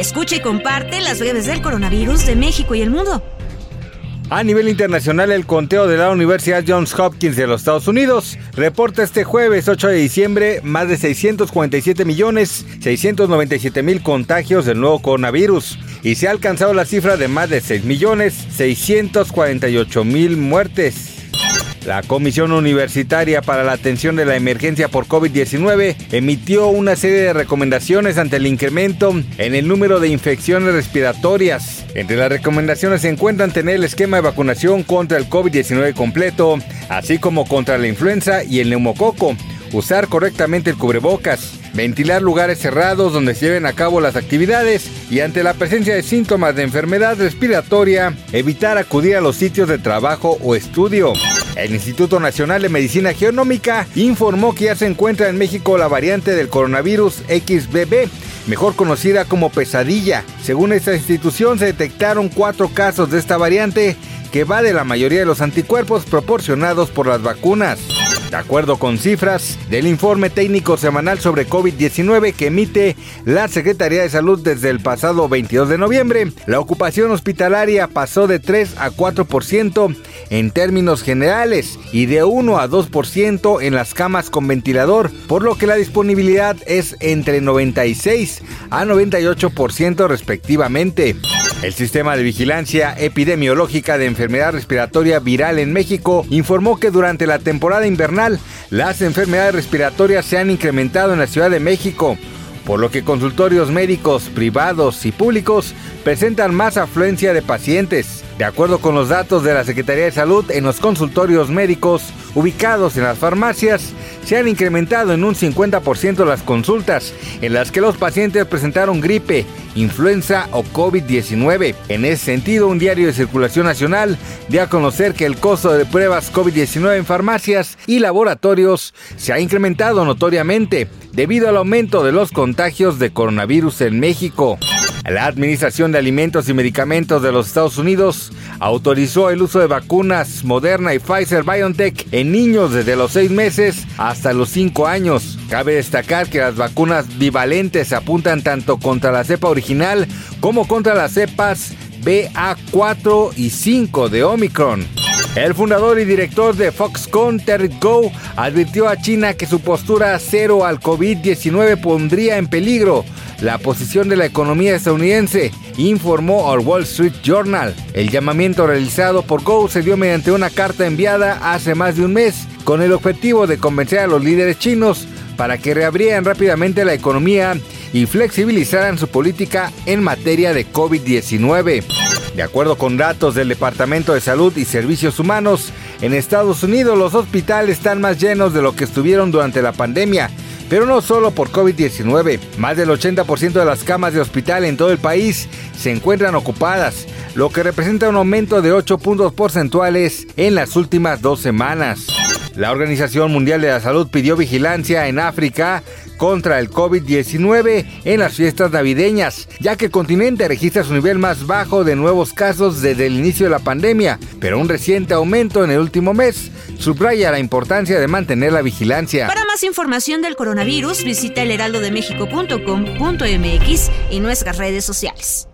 Escucha y comparte las breves del coronavirus de México y el mundo. A nivel internacional, el conteo de la Universidad Johns Hopkins de los Estados Unidos reporta este jueves 8 de diciembre más de 647 millones 697 mil contagios del nuevo coronavirus y se ha alcanzado la cifra de más de 6 millones 648 mil muertes. La Comisión Universitaria para la Atención de la Emergencia por COVID-19 emitió una serie de recomendaciones ante el incremento en el número de infecciones respiratorias. Entre las recomendaciones se encuentran tener el esquema de vacunación contra el COVID-19 completo, así como contra la influenza y el neumococo, usar correctamente el cubrebocas, ventilar lugares cerrados donde se lleven a cabo las actividades y ante la presencia de síntomas de enfermedad respiratoria, evitar acudir a los sitios de trabajo o estudio. El Instituto Nacional de Medicina Geonómica informó que ya se encuentra en México la variante del coronavirus XBB, mejor conocida como pesadilla. Según esta institución se detectaron cuatro casos de esta variante que va de la mayoría de los anticuerpos proporcionados por las vacunas. De acuerdo con cifras del informe técnico semanal sobre COVID-19 que emite la Secretaría de Salud desde el pasado 22 de noviembre, la ocupación hospitalaria pasó de 3 a 4% en términos generales y de 1 a 2% en las camas con ventilador, por lo que la disponibilidad es entre 96 a 98% respectivamente. El Sistema de Vigilancia Epidemiológica de Enfermedad Respiratoria Viral en México informó que durante la temporada invernal las enfermedades respiratorias se han incrementado en la Ciudad de México, por lo que consultorios médicos privados y públicos presentan más afluencia de pacientes. De acuerdo con los datos de la Secretaría de Salud, en los consultorios médicos ubicados en las farmacias se han incrementado en un 50% las consultas en las que los pacientes presentaron gripe, influenza o COVID-19. En ese sentido, un diario de circulación nacional dio a conocer que el costo de pruebas COVID-19 en farmacias y laboratorios se ha incrementado notoriamente debido al aumento de los contagios de coronavirus en México. La Administración de Alimentos y Medicamentos de los Estados Unidos autorizó el uso de vacunas Moderna y Pfizer BioNTech en niños desde los 6 meses hasta los 5 años. Cabe destacar que las vacunas bivalentes apuntan tanto contra la cepa original como contra las cepas BA4 y 5 de Omicron. El fundador y director de Foxconn, Terry Go, advirtió a China que su postura cero al COVID-19 pondría en peligro la posición de la economía estadounidense, informó al Wall Street Journal. El llamamiento realizado por Go se dio mediante una carta enviada hace más de un mes con el objetivo de convencer a los líderes chinos para que reabrieran rápidamente la economía y flexibilizaran su política en materia de COVID-19. De acuerdo con datos del Departamento de Salud y Servicios Humanos, en Estados Unidos los hospitales están más llenos de lo que estuvieron durante la pandemia, pero no solo por COVID-19. Más del 80% de las camas de hospital en todo el país se encuentran ocupadas, lo que representa un aumento de 8 puntos porcentuales en las últimas dos semanas. La Organización Mundial de la Salud pidió vigilancia en África contra el COVID-19 en las fiestas navideñas, ya que el continente registra su nivel más bajo de nuevos casos desde el inicio de la pandemia, pero un reciente aumento en el último mes subraya la importancia de mantener la vigilancia. Para más información del coronavirus, visita elheraldodemexico.com.mx y nuestras redes sociales.